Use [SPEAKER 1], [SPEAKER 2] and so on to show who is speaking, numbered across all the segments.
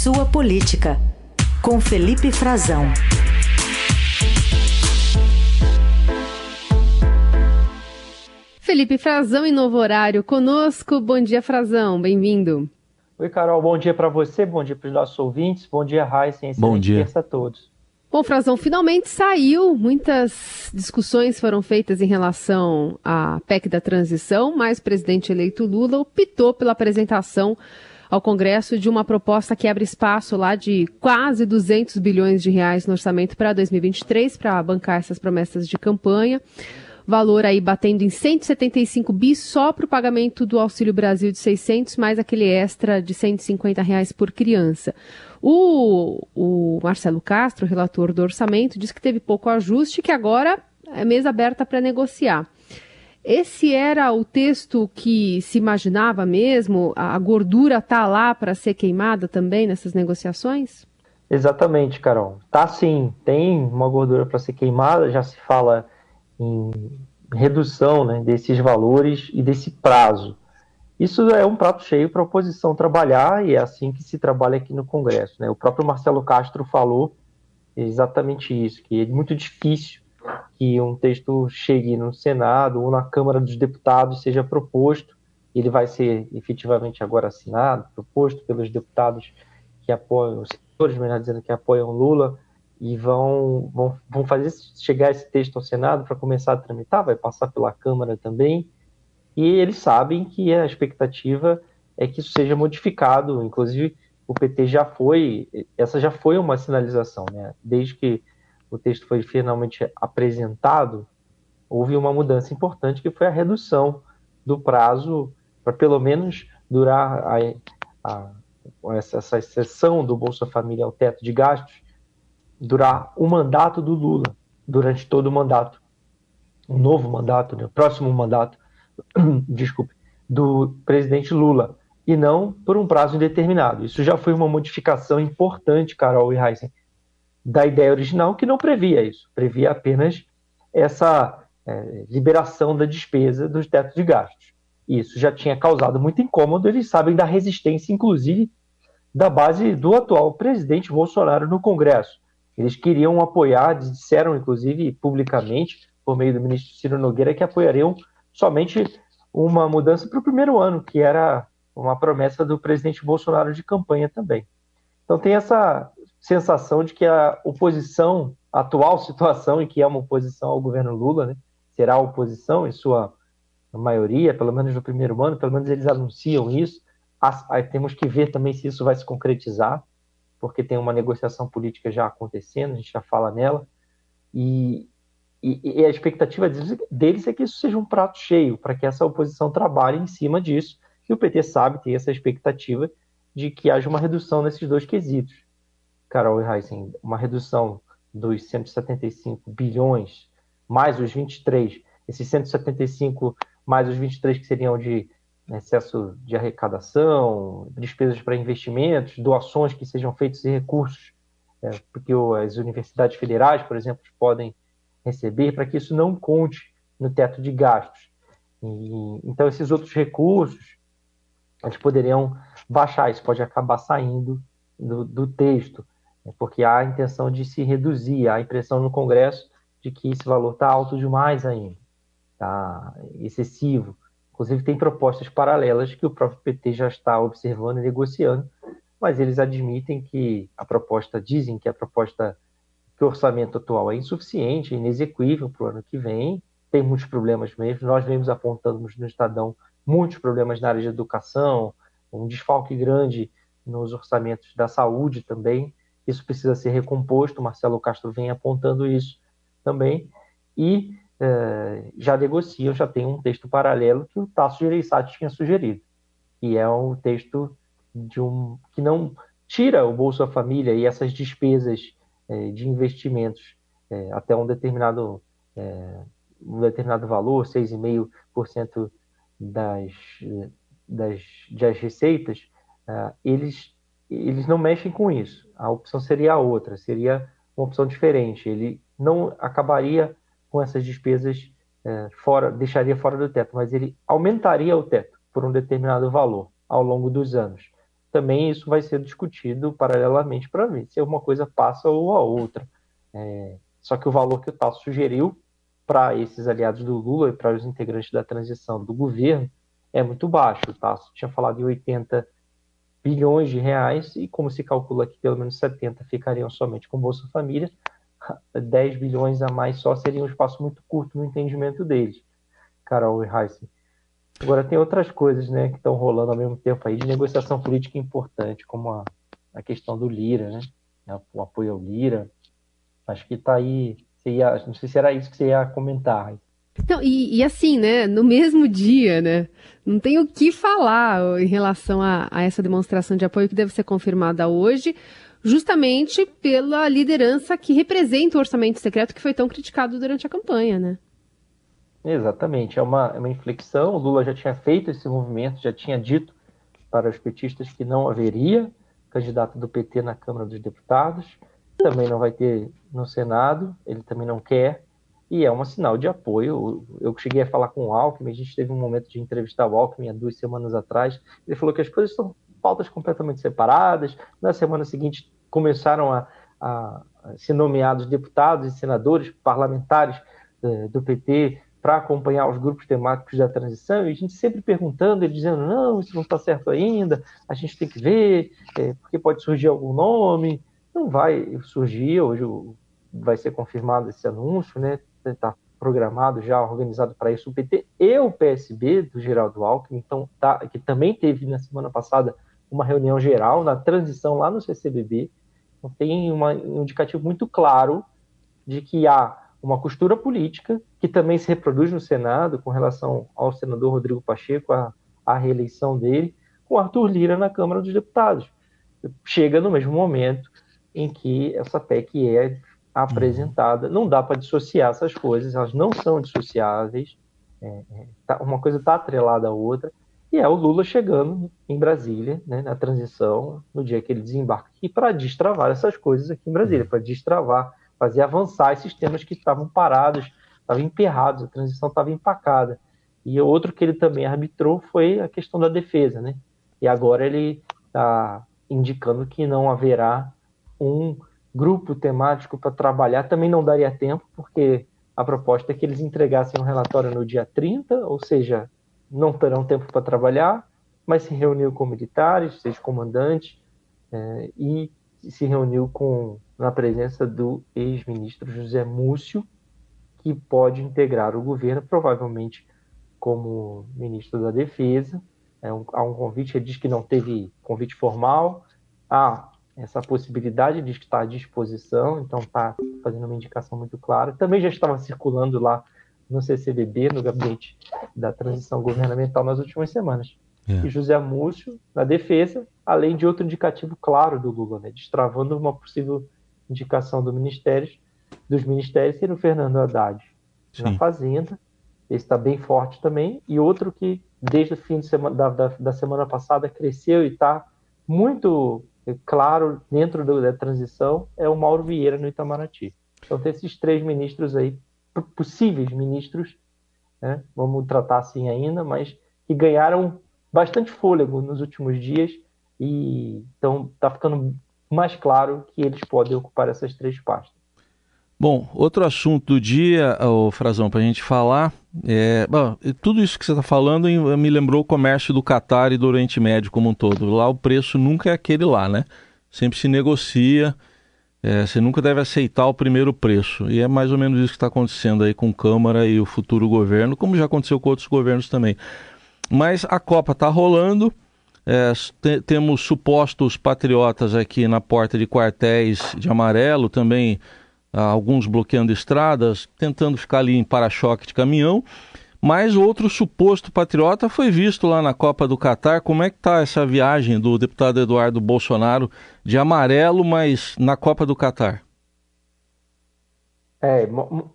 [SPEAKER 1] Sua Política, com Felipe Frazão.
[SPEAKER 2] Felipe Frazão em novo horário conosco. Bom dia, Frazão, bem-vindo.
[SPEAKER 3] Oi, Carol, bom dia para você, bom dia para os nossos ouvintes, bom dia, Raíssa, bom dia a todos.
[SPEAKER 2] Bom, Frazão, finalmente saiu. Muitas discussões foram feitas em relação à PEC da transição, mas o presidente eleito Lula optou pela apresentação ao Congresso de uma proposta que abre espaço lá de quase 200 bilhões de reais no orçamento para 2023 para bancar essas promessas de campanha. Valor aí batendo em 175 bis só para o pagamento do Auxílio Brasil de 600, mais aquele extra de 150 reais por criança. O, o Marcelo Castro, relator do orçamento, disse que teve pouco ajuste e que agora é mesa aberta para negociar. Esse era o texto que se imaginava mesmo? A gordura está lá para ser queimada também nessas negociações?
[SPEAKER 3] Exatamente, Carol. Tá sim, tem uma gordura para ser queimada, já se fala em redução né, desses valores e desse prazo. Isso é um prato cheio para a oposição trabalhar e é assim que se trabalha aqui no Congresso. Né? O próprio Marcelo Castro falou exatamente isso, que é muito difícil que um texto chegue no Senado ou na Câmara dos Deputados seja proposto, ele vai ser efetivamente agora assinado, proposto pelos deputados que apoiam, os senadores, melhor dizendo, que apoiam Lula, e vão, vão, vão fazer chegar esse texto ao Senado para começar a tramitar, vai passar pela Câmara também, e eles sabem que a expectativa é que isso seja modificado, inclusive o PT já foi, essa já foi uma sinalização, né? desde que o texto foi finalmente apresentado, houve uma mudança importante que foi a redução do prazo para pelo menos durar a, a, essa, essa exceção do Bolsa Família ao teto de gastos, durar o mandato do Lula, durante todo o mandato. Um novo mandato, né, o próximo mandato, desculpe, do presidente Lula, e não por um prazo indeterminado. Isso já foi uma modificação importante, Carol e Heisen, da ideia original, que não previa isso, previa apenas essa é, liberação da despesa dos tetos de gastos. Isso já tinha causado muito incômodo, eles sabem da resistência, inclusive, da base do atual presidente Bolsonaro no Congresso. Eles queriam apoiar, disseram, inclusive, publicamente, por meio do ministro Ciro Nogueira, que apoiariam somente uma mudança para o primeiro ano, que era uma promessa do presidente Bolsonaro de campanha também. Então tem essa sensação de que a oposição, a atual situação, em que é uma oposição ao governo Lula, né, será a oposição em sua maioria, pelo menos no primeiro ano, pelo menos eles anunciam isso. Aí temos que ver também se isso vai se concretizar, porque tem uma negociação política já acontecendo, a gente já fala nela, e, e, e a expectativa deles, deles é que isso seja um prato cheio, para que essa oposição trabalhe em cima disso, e o PT sabe, tem essa expectativa de que haja uma redução nesses dois quesitos. Carol e Heisen, uma redução dos 175 bilhões mais os 23, esses 175 mais os 23 que seriam de excesso de arrecadação, despesas para investimentos, doações que sejam feitas em recursos, é, porque as universidades federais, por exemplo, podem receber, para que isso não conte no teto de gastos. E, então, esses outros recursos, eles poderiam baixar, isso pode acabar saindo do, do texto. É porque há a intenção de se reduzir, há a impressão no Congresso de que esse valor está alto demais ainda, está excessivo. Inclusive, tem propostas paralelas que o próprio PT já está observando e negociando, mas eles admitem que a proposta, dizem que a proposta, que o orçamento atual é insuficiente, inexequível para o ano que vem, tem muitos problemas mesmo. Nós vemos apontando no Estadão muitos problemas na área de educação, um desfalque grande nos orçamentos da saúde também isso precisa ser recomposto. Marcelo Castro vem apontando isso também. E é, já negociam, já tem um texto paralelo que o Tasso Gereissati tinha sugerido. E é um texto de um que não tira o Bolsa Família e essas despesas é, de investimentos é, até um determinado, é, um determinado valor, 6,5% das, das, das receitas, é, eles eles não mexem com isso. A opção seria a outra, seria uma opção diferente. Ele não acabaria com essas despesas é, fora, deixaria fora do teto, mas ele aumentaria o teto por um determinado valor ao longo dos anos. também isso vai ser discutido paralelamente para ver se uma coisa passa ou a outra. É, só que o valor que o Tasso sugeriu para esses aliados do Lula e para os integrantes da transição do governo é muito baixo. O Tasso tinha falado em 80 bilhões de reais e como se calcula que pelo menos 70 ficariam somente com Bolsa Família, 10 bilhões a mais só seria um espaço muito curto no entendimento deles, Carol e Heisen. Agora tem outras coisas né, que estão rolando ao mesmo tempo aí de negociação política importante, como a, a questão do Lira, né? O apoio ao Lira. Acho que está aí. Ia, não sei se era isso que você ia comentar.
[SPEAKER 2] Então, e, e, assim, né, no mesmo dia, né, não tem o que falar em relação a, a essa demonstração de apoio que deve ser confirmada hoje, justamente pela liderança que representa o orçamento secreto que foi tão criticado durante a campanha, né?
[SPEAKER 3] Exatamente, é uma, é uma inflexão. O Lula já tinha feito esse movimento, já tinha dito para os petistas que não haveria candidato do PT na Câmara dos Deputados, também não vai ter no Senado, ele também não quer, e é um sinal de apoio. Eu cheguei a falar com o Alckmin, a gente teve um momento de entrevistar o Alckmin há duas semanas atrás, ele falou que as coisas são pautas completamente separadas, na semana seguinte começaram a, a, ser nomeados deputados e senadores, parlamentares eh, do PT para acompanhar os grupos temáticos da transição, e a gente sempre perguntando, ele dizendo, não, isso não está certo ainda, a gente tem que ver, é, porque pode surgir algum nome, não vai surgir, hoje vai ser confirmado esse anúncio, né, está programado já, organizado para isso, o PT e o PSB do Geraldo Alckmin, então, tá, que também teve na semana passada uma reunião geral na transição lá no CCBB, então tem uma, um indicativo muito claro de que há uma costura política que também se reproduz no Senado com relação ao senador Rodrigo Pacheco, a, a reeleição dele, com Arthur Lira na Câmara dos Deputados. Chega no mesmo momento em que essa PEC é apresentada. Não dá para dissociar essas coisas, elas não são dissociáveis. É, é, tá, uma coisa está atrelada à outra. E é o Lula chegando em Brasília, né, na transição, no dia que ele desembarca aqui, para destravar essas coisas aqui em Brasília, para destravar fazer avançar esses temas que estavam parados, estavam emperrados, a transição estava empacada. E outro que ele também arbitrou foi a questão da defesa, né? E agora ele está indicando que não haverá um grupo temático para trabalhar, também não daria tempo, porque a proposta é que eles entregassem um relatório no dia 30, ou seja, não terão tempo para trabalhar, mas se reuniu com militares, seis comandantes, é, e se reuniu com na presença do ex-ministro José Múcio, que pode integrar o governo, provavelmente como ministro da Defesa. É um, há um convite, ele diz que não teve convite formal, há essa possibilidade, que está à disposição, então está fazendo uma indicação muito clara. Também já estava circulando lá no CCBB, no gabinete da transição governamental nas últimas semanas. É. E José Múcio, na defesa, além de outro indicativo claro do Lula, né, destravando uma possível indicação do ministério, dos ministérios seria o Fernando Haddad Sim. na Fazenda. Esse está bem forte também. E outro que, desde o fim de semana, da, da, da semana passada, cresceu e está muito claro dentro da transição é o Mauro Vieira no Itamaraty. Então, tem esses três ministros aí, possíveis ministros, né? vamos tratar assim ainda, mas que ganharam bastante fôlego nos últimos dias e então está ficando mais claro que eles podem ocupar essas três pastas.
[SPEAKER 4] Bom, outro assunto do dia, o Frazão, para a gente falar, é, bom, tudo isso que você está falando me lembrou o comércio do Catar e do Oriente Médio como um todo. Lá o preço nunca é aquele lá, né? Sempre se negocia, é, você nunca deve aceitar o primeiro preço. E é mais ou menos isso que está acontecendo aí com Câmara e o futuro governo, como já aconteceu com outros governos também. Mas a Copa está rolando, é, te, temos supostos patriotas aqui na porta de quartéis de amarelo, também alguns bloqueando estradas, tentando ficar ali em para-choque de caminhão. Mas outro suposto patriota foi visto lá na Copa do Catar. Como é que está essa viagem do deputado Eduardo Bolsonaro de amarelo, mas na Copa do Catar?
[SPEAKER 3] É,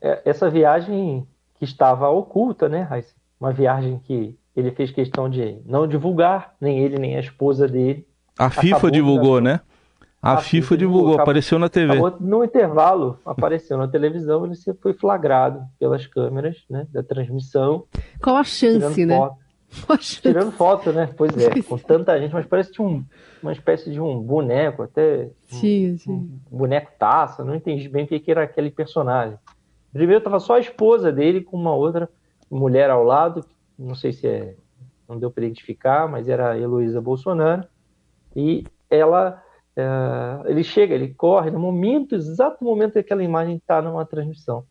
[SPEAKER 3] é essa viagem que estava oculta, né? Uma viagem que ele fez questão de não divulgar, nem ele, nem a esposa dele.
[SPEAKER 4] A FIFA divulgou, né? A, a FIFA, FIFA, divulgou, acabou, apareceu na TV.
[SPEAKER 3] no intervalo, apareceu na televisão, ele foi flagrado pelas câmeras né, da transmissão.
[SPEAKER 2] Qual a chance, né? Foto.
[SPEAKER 3] Poxa. Tirando foto, né? Pois é, com tanta gente, mas parece que tinha um, uma espécie de um boneco, até.
[SPEAKER 2] Sim, um, sim. Um
[SPEAKER 3] boneco taça, não entendi bem o que era aquele personagem. Primeiro tava só a esposa dele com uma outra mulher ao lado, não sei se é. Não deu para identificar, mas era a Heloísa Bolsonaro. E ela. É, ele chega, ele corre no momento, exato momento que aquela imagem está numa transmissão.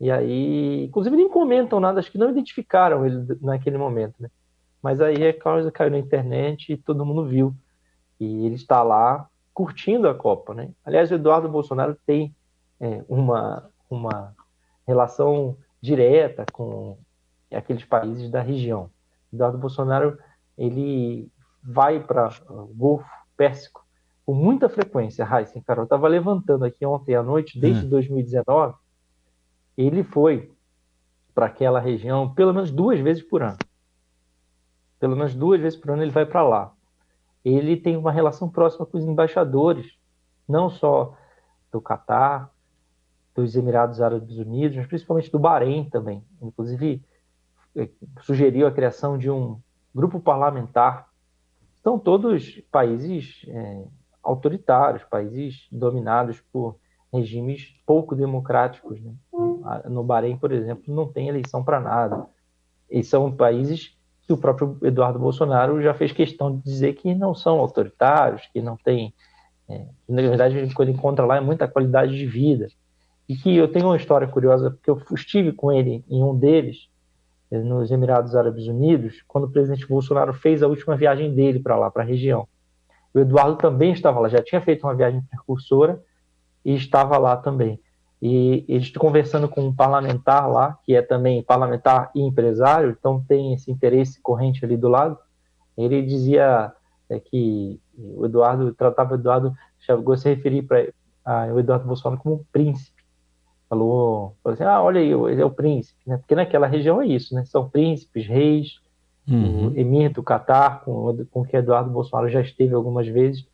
[SPEAKER 3] E aí, inclusive, nem comentam nada, acho que não identificaram ele naquele momento, né? Mas aí a causa caiu na internet e todo mundo viu. E ele está lá curtindo a Copa, né? Aliás, o Eduardo Bolsonaro tem é, uma, uma relação direta com aqueles países da região. Eduardo Bolsonaro, ele vai para o Golfo Pérsico com muita frequência, Raíssa, Carol. Eu estava levantando aqui ontem à noite, desde hum. 2019, ele foi para aquela região pelo menos duas vezes por ano. Pelo menos duas vezes por ano ele vai para lá. Ele tem uma relação próxima com os embaixadores, não só do Catar, dos Emirados Árabes Unidos, mas principalmente do Bahrein também. Inclusive, eh, sugeriu a criação de um grupo parlamentar. São todos países é, autoritários, países dominados por regimes pouco democráticos. Né? No Bahrein, por exemplo, não tem eleição para nada. E são países que o próprio Eduardo Bolsonaro já fez questão de dizer que não são autoritários, que não tem. É, na verdade, a gente, quando encontra lá é muita qualidade de vida. E que eu tenho uma história curiosa, porque eu estive com ele em um deles, é, nos Emirados Árabes Unidos, quando o presidente Bolsonaro fez a última viagem dele para lá, para a região. O Eduardo também estava lá, já tinha feito uma viagem precursora, e estava lá também. E eles conversando com um parlamentar lá, que é também parlamentar e empresário, então tem esse interesse corrente ali do lado. Ele dizia é, que o Eduardo tratava o Eduardo, chegou a se referir para o Eduardo Bolsonaro como um príncipe. Falou, falou assim: ah, olha aí, ele é o príncipe, né? Porque naquela região é isso, né? São príncipes, reis, uhum. o emir do Catar, com, com que Eduardo Bolsonaro já esteve algumas vezes.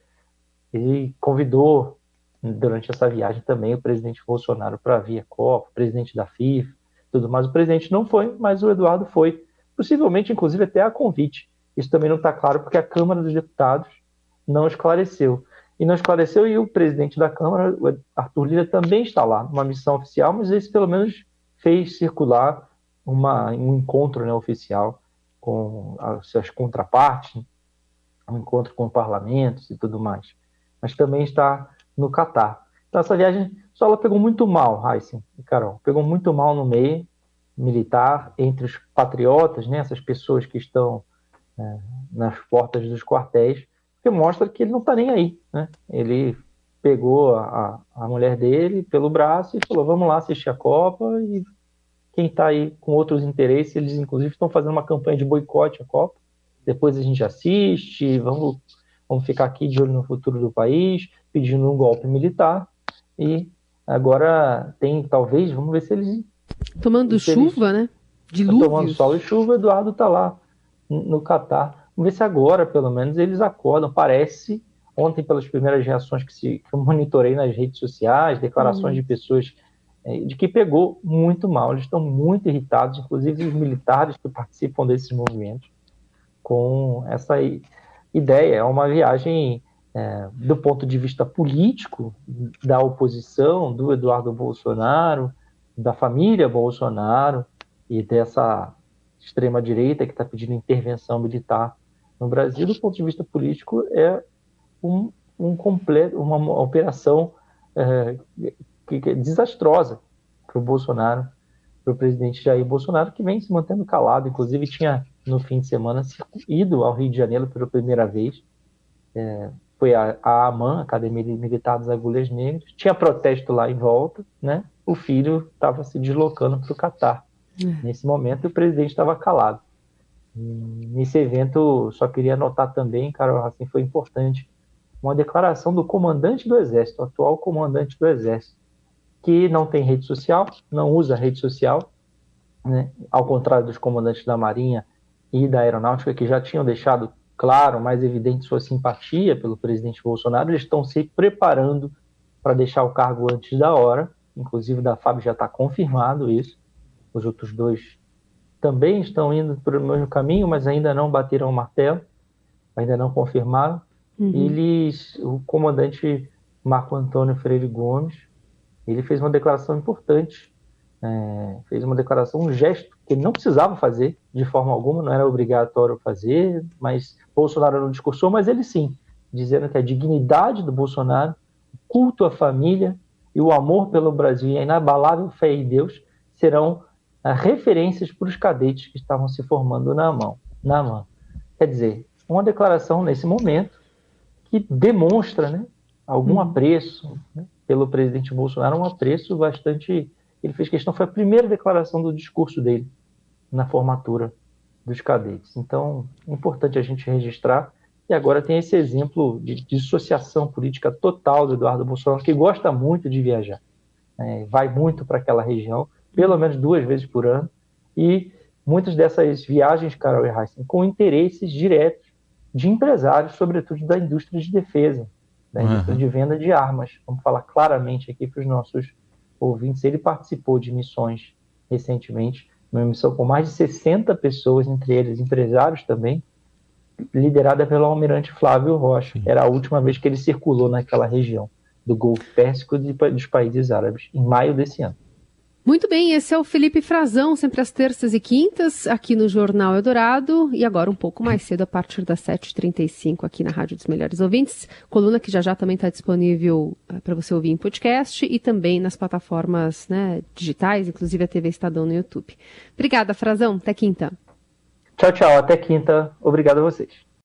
[SPEAKER 3] Ele convidou durante essa viagem também o presidente Bolsonaro para vir a Copa, presidente da FIFA, tudo mais. O presidente não foi, mas o Eduardo foi, possivelmente, inclusive, até a convite. Isso também não está claro porque a Câmara dos Deputados não esclareceu. E não esclareceu, e o presidente da Câmara, Arthur Lira, também está lá, numa missão oficial, mas esse pelo menos fez circular uma, um encontro né, oficial com as suas contrapartes, um encontro com parlamentos e tudo mais. Mas também está no Catar. Então essa viagem só ela pegou muito mal, Heisen e Carol, pegou muito mal no meio militar, entre os patriotas, né, essas pessoas que estão é, nas portas dos quartéis, que mostra que ele não está nem aí. Né? Ele pegou a, a mulher dele pelo braço e falou: vamos lá assistir a Copa. E quem está aí com outros interesses, eles inclusive estão fazendo uma campanha de boicote à Copa. Depois a gente assiste, vamos, vamos ficar aqui de olho no futuro do país pedindo um golpe militar e agora tem talvez, vamos ver se eles
[SPEAKER 2] tomando se chuva, eles, né? Dilúvios.
[SPEAKER 3] Tomando sol e chuva, Eduardo está lá no Catar. Vamos ver se agora, pelo menos, eles acordam. Parece ontem pelas primeiras reações que, se, que eu monitorei nas redes sociais, declarações uhum. de pessoas de que pegou muito mal. Eles estão muito irritados, inclusive os militares que participam desses movimentos, com essa ideia. É uma viagem é, do ponto de vista político da oposição, do Eduardo Bolsonaro, da família Bolsonaro e dessa extrema-direita que está pedindo intervenção militar no Brasil, do ponto de vista político, é um, um completo, uma, uma operação é, que, que é desastrosa para o Bolsonaro, para o presidente Jair Bolsonaro, que vem se mantendo calado. Inclusive, tinha no fim de semana ido ao Rio de Janeiro pela primeira vez. É, foi a, a AMAN, Academia Militar das Agulhas Negras, tinha protesto lá em volta, né? O filho estava se deslocando para o Catar. Uhum. Nesse momento, o presidente estava calado. nesse evento, só queria anotar também, Carol, assim, foi importante, uma declaração do comandante do Exército, atual comandante do Exército, que não tem rede social, não usa rede social, né? ao contrário dos comandantes da Marinha e da Aeronáutica, que já tinham deixado claro, mais evidente sua simpatia pelo presidente Bolsonaro, eles estão se preparando para deixar o cargo antes da hora. Inclusive, da Fábio já está confirmado isso. Os outros dois também estão indo pelo mesmo caminho, mas ainda não bateram o martelo, ainda não confirmaram. Uhum. Eles, o comandante Marco Antônio Freire Gomes, ele fez uma declaração importante, é, fez uma declaração, um gesto que ele não precisava fazer de forma alguma, não era obrigatório fazer, mas Bolsonaro não discursou, mas ele sim, dizendo que a dignidade do Bolsonaro, o culto à família e o amor pelo Brasil e a inabalável fé em Deus serão ah, referências para os cadetes que estavam se formando na mão, na mão. Quer dizer, uma declaração nesse momento que demonstra né, algum uhum. apreço né, pelo presidente Bolsonaro, um apreço bastante. Ele fez questão, foi a primeira declaração do discurso dele na formatura dos cadetes. Então, é importante a gente registrar. E agora tem esse exemplo de dissociação política total do Eduardo Bolsonaro, que gosta muito de viajar. É, vai muito para aquela região, pelo menos duas vezes por ano. E muitas dessas viagens, Carol e Heisen, com interesses diretos de empresários, sobretudo da indústria de defesa, da indústria uhum. de venda de armas. Vamos falar claramente aqui para os nossos ouvintes. Ele participou de missões recentemente, uma missão com mais de 60 pessoas, entre eles empresários também, liderada pelo almirante Flávio Rocha. Era a última vez que ele circulou naquela região do Golfo Pérsico e dos países árabes, em maio desse ano.
[SPEAKER 2] Muito bem, esse é o Felipe Frazão, sempre às terças e quintas, aqui no Jornal Eldorado, e agora um pouco mais cedo, a partir das 7h35, aqui na Rádio dos Melhores Ouvintes. Coluna que já já também está disponível uh, para você ouvir em podcast e também nas plataformas né, digitais, inclusive a TV Estadão no YouTube. Obrigada, Frazão. Até quinta.
[SPEAKER 3] Tchau, tchau. Até quinta. Obrigado a vocês.